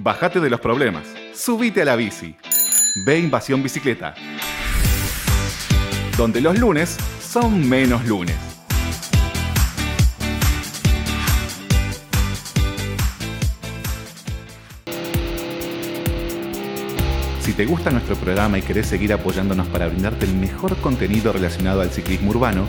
Bájate de los problemas. Subite a la bici. Ve Invasión Bicicleta. Donde los lunes son menos lunes. Si te gusta nuestro programa y querés seguir apoyándonos para brindarte el mejor contenido relacionado al ciclismo urbano,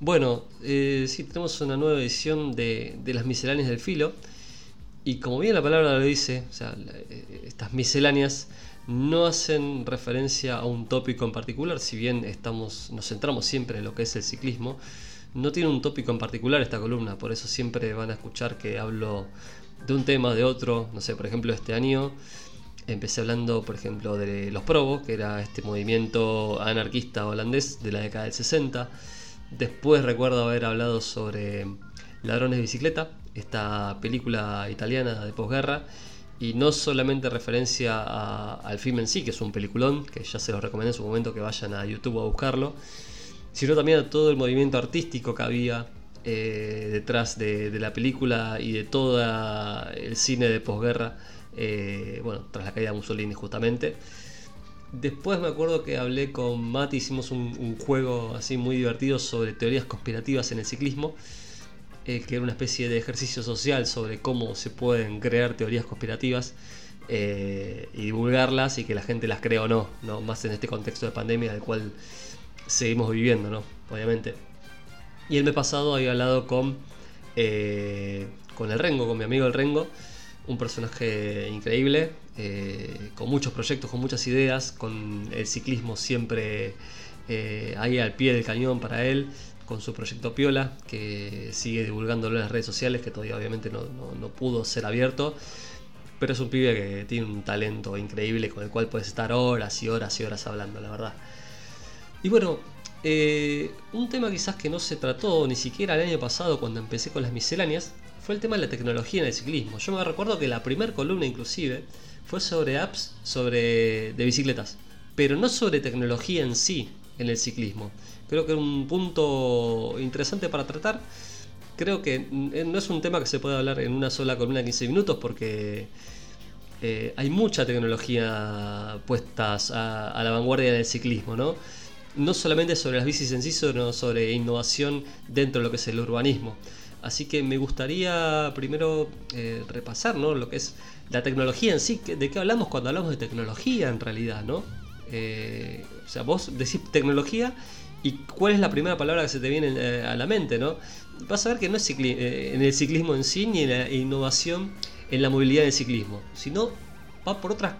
Bueno, eh, sí, tenemos una nueva edición de, las misceláneas del filo. Y como bien la palabra lo dice, eh, estas misceláneas no hacen referencia a un tópico en particular, si bien estamos, nos centramos siempre en lo que es el ciclismo, no tiene un tópico en particular esta columna, por eso siempre van a escuchar que hablo de un tema, de otro, no sé, por ejemplo este año empecé hablando, por ejemplo, de los Probos, que era este movimiento anarquista holandés de la década del 60, Después recuerdo haber hablado sobre Ladrones de Bicicleta, esta película italiana de posguerra, y no solamente referencia al film en sí, que es un peliculón, que ya se los recomendé en su momento que vayan a YouTube a buscarlo, sino también a todo el movimiento artístico que había eh, detrás de, la película y de todo el cine de posguerra, eh, bueno, tras la caída de Mussolini justamente. Después me acuerdo que hablé con Mati, hicimos un, juego así muy divertido sobre teorías conspirativas en el ciclismo, eh, que era una especie de ejercicio social sobre cómo se pueden crear teorías conspirativas eh, y divulgarlas y que la gente las crea o no, no, más en este contexto de pandemia del cual seguimos viviendo, ¿no? Obviamente. Y el mes pasado había hablado con, eh, con el Rengo, con mi amigo el Rengo, un personaje increíble, eh, con muchos proyectos, con muchas ideas, con el ciclismo siempre eh, ahí al pie del cañón para él, con su proyecto Piola, que sigue divulgándolo en las redes sociales, que todavía obviamente no, pudo ser abierto, pero es un pibe que tiene un talento increíble con el cual puedes estar horas y horas y horas hablando, la verdad. Y bueno, eh, un tema quizás que no se trató ni siquiera el año pasado cuando empecé con las misceláneas, fue el tema de la tecnología en el ciclismo. Yo me recuerdo que la primera columna inclusive fue sobre apps sobre, de bicicletas, pero no sobre tecnología en sí en el ciclismo. Creo que es un punto interesante para tratar. Creo que no es un tema que se puede hablar en una sola columna de 15 minutos porque eh, hay mucha tecnología puestas a, la vanguardia del ciclismo, ¿no? No solamente sobre las bicis en sí, sino sobre innovación dentro de lo que es el urbanismo. Así que me gustaría primero eh, repasar lo que es la tecnología en sí, de qué hablamos cuando hablamos de tecnología en realidad, ¿no? Eh, o sea, vos decís tecnología y cuál es la primera palabra que se te viene eh, a la mente, ¿no? Vas a ver que no es eh, en el ciclismo en sí ni en la innovación en la movilidad del ciclismo, sino va por otras,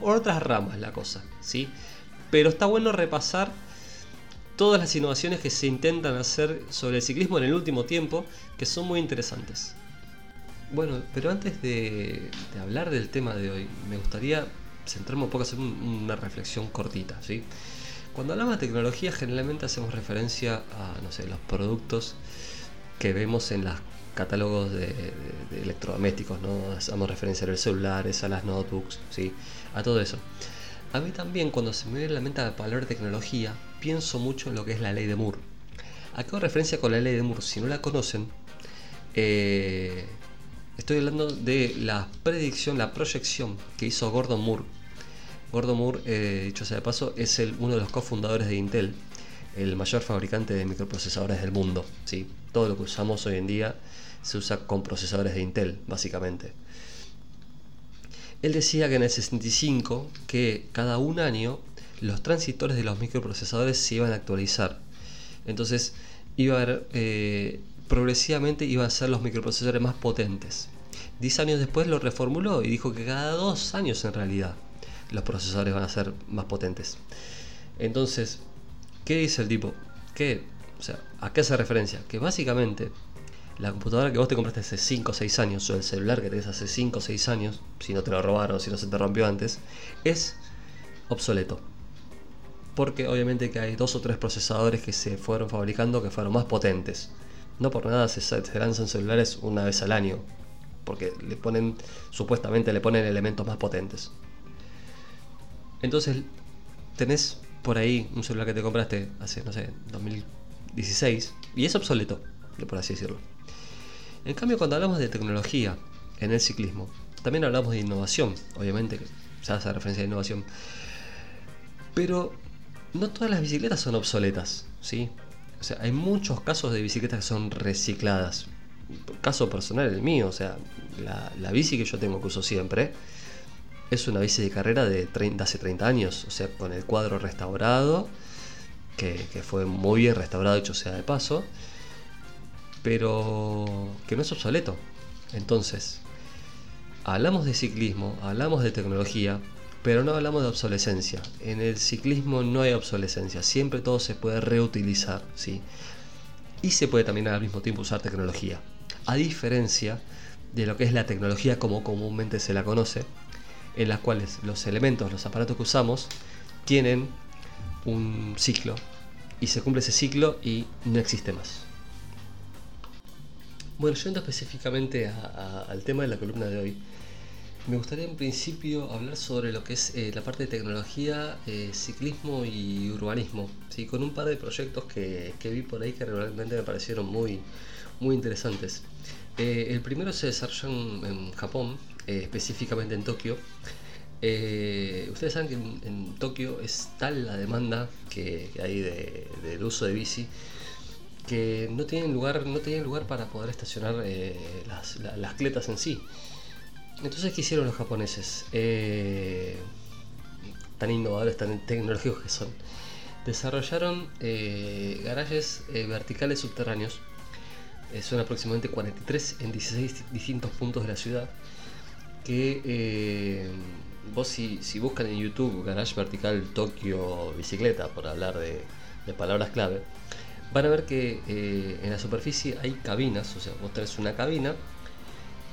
otras ramas la cosa, ¿sí? Pero está bueno repasar todas las innovaciones que se intentan hacer sobre el ciclismo en el último tiempo, que son muy interesantes. Bueno, pero antes de, hablar del tema de hoy, me gustaría centrarme un poco, hacer una reflexión cortita, ¿sí? Cuando hablamos de tecnología, generalmente hacemos referencia a, no sé, los productos que vemos en los catálogos de, electrodomésticos, ¿no? Hacemos referencia a los celulares, a las notebooks, ¿sí? A todo eso. A mí también, cuando se me viene a la mente la palabra tecnología, pienso mucho en lo que es la ley de Moore. Acá referencia con la ley de Moore, si no la conocen, eh, Estoy hablando de la predicción, la proyección que hizo Gordon Moore. Gordon Moore, eh, dicho sea de paso, es uno de los cofundadores de Intel, el mayor fabricante de microprocesadores del mundo. ¿sí? Todo lo que usamos hoy en día se usa con procesadores de Intel, básicamente. Él decía que en el 65 que cada un año los transistores de los microprocesadores se iban a actualizar. Entonces iba a eh, progresivamente iban a ser los microprocesadores más potentes. Diez años después lo reformuló y dijo que cada dos años en realidad los procesadores van a ser más potentes. Entonces, ¿qué dice el tipo? Que, o sea, ¿a qué hace referencia? Que básicamente la computadora que vos te compraste hace 5 o 6 años, o el celular que tenés hace 5 o 6 años, si no te lo robaron, si no se te rompió antes, es obsoleto. Porque obviamente que hay dos o tres procesadores que se fueron fabricando que fueron más potentes. No por nada se, lanzan celulares una vez al año. Porque le ponen, supuestamente le ponen elementos más potentes. Entonces, tenés por ahí un celular que te compraste hace, no sé, 2016 y es obsoleto, por así decirlo. En cambio, cuando hablamos de tecnología en el ciclismo, también hablamos de innovación, obviamente, se hace referencia a innovación. Pero no todas las bicicletas son obsoletas, ¿sí? O sea, hay muchos casos de bicicletas que son recicladas. Caso personal el mío, o sea, la, la bici que yo tengo que uso siempre es una bici de carrera de, hace 30 años, o sea, con el cuadro restaurado, que, fue muy bien restaurado, hecho sea de paso, pero que no es obsoleto. Entonces, hablamos de ciclismo, hablamos de tecnología, pero no hablamos de obsolescencia. En el ciclismo no hay obsolescencia, siempre todo se puede reutilizar, ¿sí? Y se puede también al mismo tiempo usar tecnología. A diferencia de lo que es la tecnología como comúnmente se la conoce, en las cuales los elementos, los aparatos que usamos, tienen un ciclo y se cumple ese ciclo y no existe más. Bueno, yendo específicamente al tema de la columna de hoy, me gustaría en principio hablar sobre lo que es eh, la parte de tecnología, eh, ciclismo y urbanismo, ¿sí? con un par de proyectos que, vi por ahí que realmente me parecieron muy, muy interesantes. Eh, el primero se desarrolla en Japón, eh, específicamente en Tokio. Eh, ustedes saben que en, Tokio es tal la demanda que, hay del uso de bici que no tienen lugar, no tienen lugar para poder estacionar eh, las, cletas en sí. Entonces, ¿qué hicieron los japoneses? tan innovadores, tan tecnológicos que son. Desarrollaron garajes verticales subterráneos. son aproximadamente 43 en 16 distintos puntos de la ciudad que eh, vos si, buscan en YouTube Garage Vertical Tokio Bicicleta, por hablar de, palabras clave, van a ver que eh, en la superficie hay cabinas, o sea, vos tenés una cabina,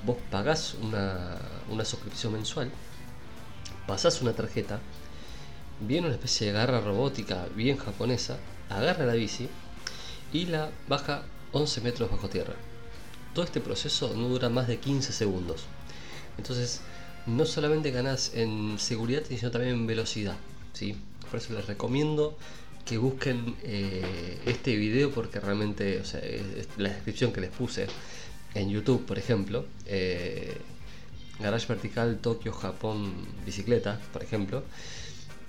vos pagás una, una suscripción mensual, pasás una tarjeta, viene una especie de garra robótica bien japonesa, agarra la bici y la baja 11 metros bajo tierra. Todo este proceso no dura más de 15 segundos. Entonces, no solamente ganas en seguridad, sino también en velocidad. ¿sí? Por eso les recomiendo que busquen eh, este video porque realmente, o sea, la descripción que les puse en YouTube, por ejemplo, eh, Garage Vertical Tokio, Japón, bicicleta, por ejemplo,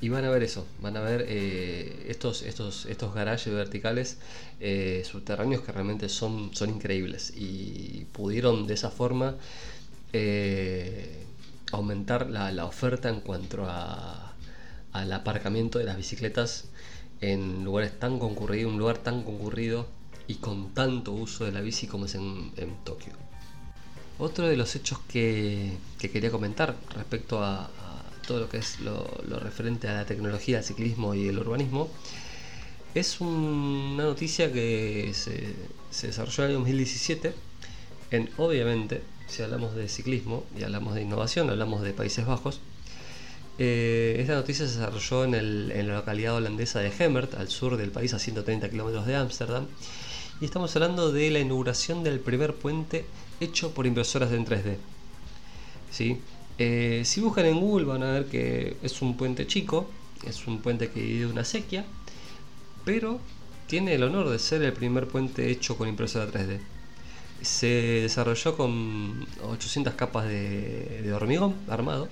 y van a ver eso, van a ver eh, estos, estos, estos garajes verticales subterráneos que realmente son, son increíbles y pudieron de esa forma eh, aumentar la, oferta en cuanto a, al aparcamiento de las bicicletas en lugares tan concurridos, un lugar tan concurrido y con tanto uso de la bici como es en, Tokio. Otro de los hechos que, quería comentar respecto a, todo lo que es lo, referente a la tecnología, el ciclismo y el urbanismo es una noticia que se, se desarrolló en el 2017 en, obviamente, si hablamos de ciclismo y hablamos de innovación, hablamos de Países Bajos. Eh, esta noticia se desarrolló en, la localidad holandesa de Hemert, al sur del país, a 130 kilómetros de Ámsterdam. Y estamos hablando de la inauguración del primer puente hecho por impresoras en 3D. ¿Sí? Eh, si buscan en Google van a ver que es un puente chico, es un puente que divide una sequía, pero tiene el honor de ser el primer puente hecho con impresora 3D se desarrolló con 800 capas de, hormigón armado.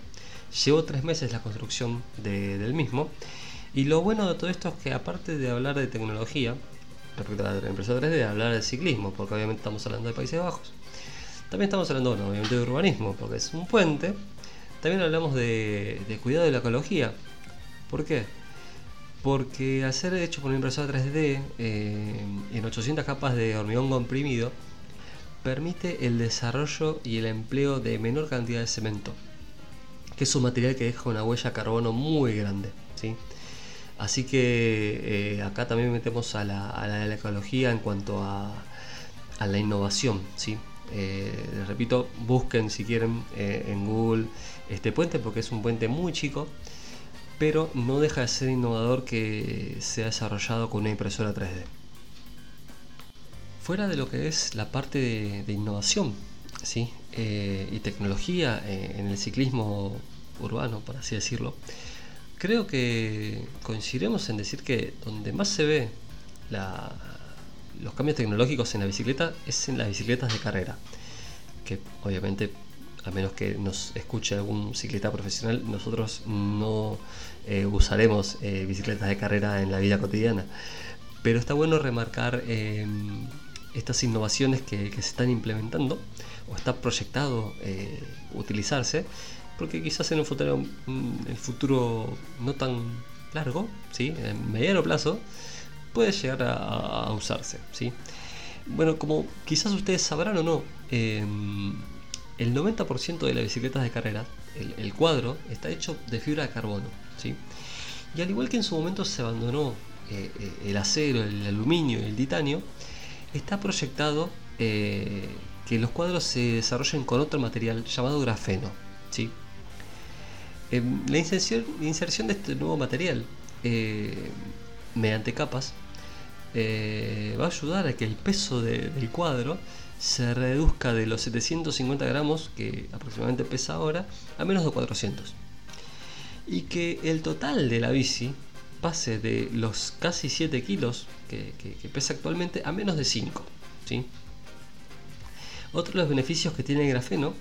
Llevó tres meses la construcción del mismo. Y lo bueno de todo esto es que aparte de hablar de tecnología, respecto a la impresora 3D, de hablar de ciclismo, porque obviamente estamos hablando de Países Bajos, también estamos hablando obviamente de urbanismo, porque es un puente. También hablamos de, cuidado de la ecología. ¿Por qué? Porque al ser hecho por una impresora 3D eh, en 800 capas de hormigón comprimido, permite el desarrollo y el empleo de menor cantidad de cemento, que es un material que deja una huella de carbono muy grande. ¿sí? Así que eh, acá también metemos a la, ecología en cuanto a, la innovación. ¿sí? Eh, les repito, busquen si quieren eh, en Google este puente porque es un puente muy chico, pero no deja de ser innovador que sea desarrollado con una impresora 3D. Fuera de lo que es la parte de, innovación ¿sí? Y tecnología en el ciclismo urbano, por así decirlo, creo que coincidiremos en decir que donde más se ve los cambios tecnológicos en la bicicleta es en las bicicletas de carrera, que obviamente a menos que nos escuche algún ciclista profesional, nosotros no eh, usaremos eh, bicicletas de carrera en la vida cotidiana. Pero está bueno remarcar eh, estas innovaciones que, se están implementando o está proyectado utilizarse, porque quizás en un futuro, mm, el futuro no tan largo, ¿sí? en mediano plazo, puede llegar a, usarse. ¿sí? Bueno, como quizás ustedes sabrán o no, el 90% de las bicicletas de carrera, el, cuadro, está hecho de fibra de carbono. ¿sí? Y al igual que en su momento se abandonó eh, eh, el acero, el aluminio y el titanio, está proyectado eh, que los cuadros se desarrollen con otro material llamado grafeno. ¿sí? Em, la, inserción, de este nuevo material mediante capas va a ayudar a que el peso del cuadro se reduzca de los 750 gramos que aproximadamente pesa ahora a menos de 400 y que el total de la bici pase de los casi 7 kilos que, pesa actualmente a menos de 5 ¿sí? otro de los beneficios que tiene el grafeno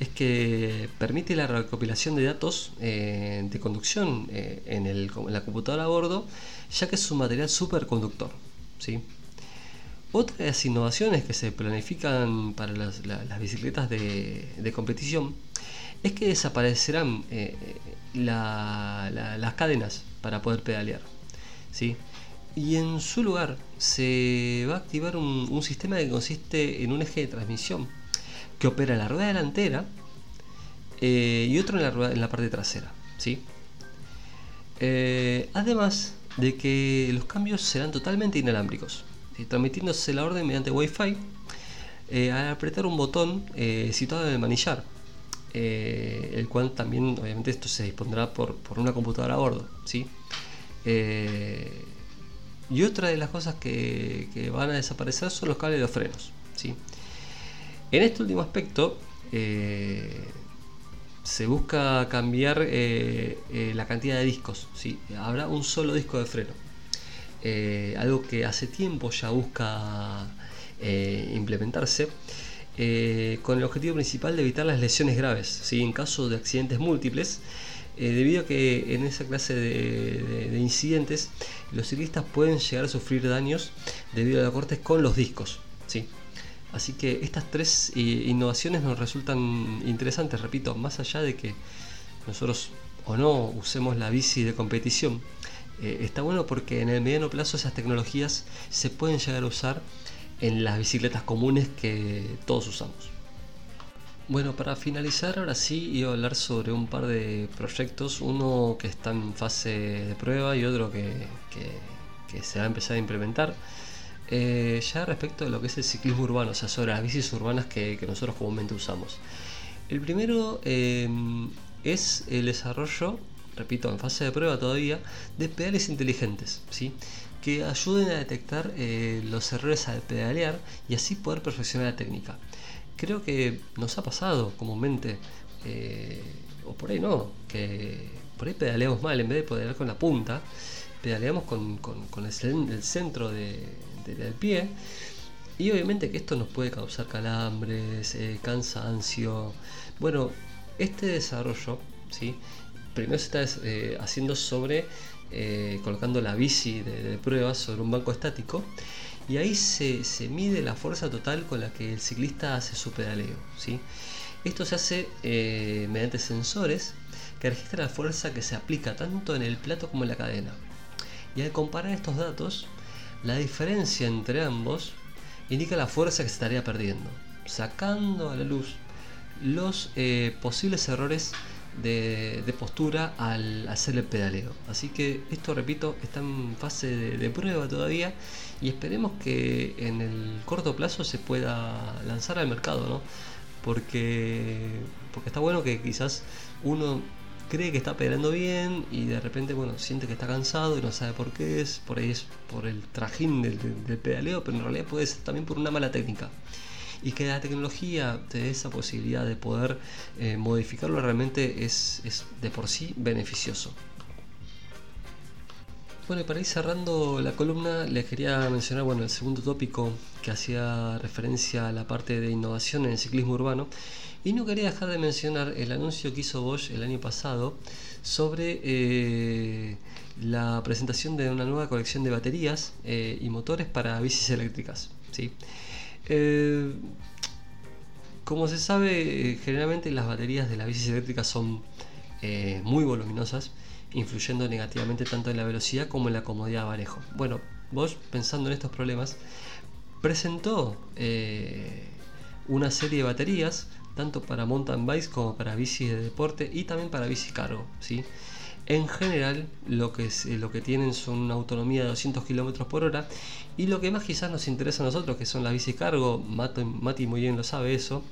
es que permite la recopilación de datos eh, de conducción eh, en, la computadora a bordo ya que es un material superconductor ¿sí? Otra de las innovaciones que se planifican para las, bicicletas de, competición es que desaparecerán eh, las cadenas para poder pedalear. Y en su lugar se va a activar un, sistema que consiste en un eje de transmisión que opera en la rueda delantera eh, y otro en la, en la parte trasera. ¿sí? Eh, además de que los cambios serán totalmente inalámbricos. Transmitiéndose la orden mediante Wi-Fi eh, al apretar un botón situado en el manillar, el cual también obviamente esto se dispondrá por, una computadora a bordo. ¿sí? y otra de las cosas que, van a desaparecer son los cables de los frenos. ¿sí? En este último aspecto, se busca cambiar la cantidad de discos. Habrá un solo disco de freno. Eh, algo que hace tiempo ya busca eh, implementarse, eh, con el objetivo principal de evitar las lesiones graves, en caso de accidentes múltiples, debido a que en esa clase de, incidentes los ciclistas pueden llegar a sufrir daños debido a los cortes con los discos. Así que estas tres innovaciones nos resultan interesantes, repito, más allá de que nosotros o no usemos la bici de competición, eh, está bueno porque en el mediano plazo esas tecnologías se pueden llegar a usar en las bicicletas comunes que todos usamos. Bueno, para finalizar, ahora sí iba a hablar sobre un par de proyectos, uno que está en fase de prueba y otro que, se va a empezar a implementar. Eh, ya respecto de lo que es el ciclismo urbano, o sea, sobre las bicis urbanas que, nosotros comúnmente usamos. El primero eh, es el desarrollo repito, en fase de prueba todavía, de pedales inteligentes, ¿sí? que ayuden a detectar eh, los errores al pedalear y así poder perfeccionar la técnica. Creo que nos ha pasado comúnmente, o por ahí no, que por ahí pedaleamos mal, en vez de pedalear con la punta, pedaleamos con, el, centro del pie. Y obviamente que esto nos puede causar calambres, eh, cansancio. Bueno, este desarrollo ¿sí? primero se está eh, haciendo sobre eh, colocando la bici de, prueba sobre un banco estático y ahí se, mide la fuerza total con la que el ciclista hace su pedaleo. ¿sí? Esto se hace eh, mediante sensores que registran la fuerza que se aplica tanto en el plato como en la cadena. Y al comparar estos datos, la diferencia entre ambos indica la fuerza que se estaría perdiendo, sacando a la luz los posibles errores de, postura al hacer el pedaleo. Así que esto, repito, está en fase de, prueba todavía y esperemos que en el corto plazo se pueda lanzar al mercado, ¿no? Porque, porque está bueno que quizás uno cree que está pedaleando bien y de repente, bueno, siente que está cansado y no sabe por qué es, por ahí es por el trajín del, pedaleo, pero en realidad puede ser también por una mala técnica. Y que la tecnología te dé esa posibilidad de poder eh, modificarlo realmente es, es de por sí beneficioso. Bueno, y para ir cerrando la columna, les quería mencionar bueno, el segundo tópico que hacía referencia a la parte de innovación en el ciclismo urbano. Y no quería dejar de mencionar el anuncio que hizo Bosch el año pasado sobre eh, la presentación de una nueva colección de baterías eh, y motores para bicis eléctricas. ¿sí? Eh, como se sabe, generalmente las baterías de las bicis eléctricas son muy voluminosas influyendo negativamente tanto en la velocidad como en la comodidad de manejo. Bueno, Bosch, pensando en estos problemas, presentó una serie de baterías, tanto para mountain bikes como para bicis de deporte y también para bici cargo. ¿sí? En general, lo que, lo que tienen son una autonomía de 200 km por hora. Y lo que más quizás nos interesa a nosotros, que son las bici cargo, Mati, muy bien lo sabe eso,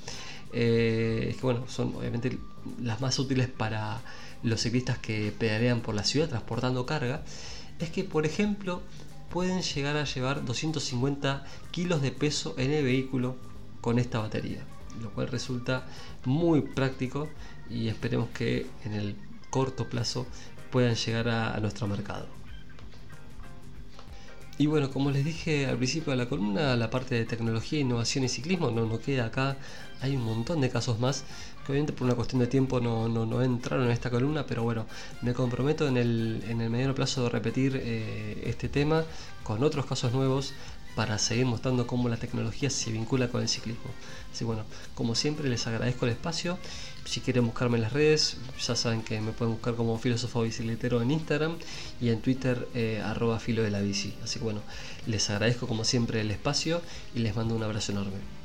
eh, es que bueno, son obviamente las más útiles para los ciclistas que pedalean por la ciudad transportando carga, es que, por ejemplo, pueden llegar a llevar 250 kilos de peso en el vehículo con esta batería, lo cual resulta muy práctico y esperemos que en el corto plazo puedan llegar a, nuestro mercado. Y bueno, como les dije al principio de la columna, la parte de tecnología, innovación y ciclismo no, no queda acá. Hay un montón de casos más obviamente por una cuestión de tiempo no, no, entraron en esta columna, pero bueno, me comprometo en el, en el mediano plazo de repetir eh, este tema con otros casos nuevos para seguir mostrando cómo la tecnología se vincula con el ciclismo. Así bueno, como siempre les agradezco el espacio. Si quieren buscarme en las redes, ya saben que me pueden buscar como filósofo bicicletero en Instagram y en Twitter eh, arroba filo de la bici. Así que bueno, les agradezco como siempre el espacio y les mando un abrazo enorme.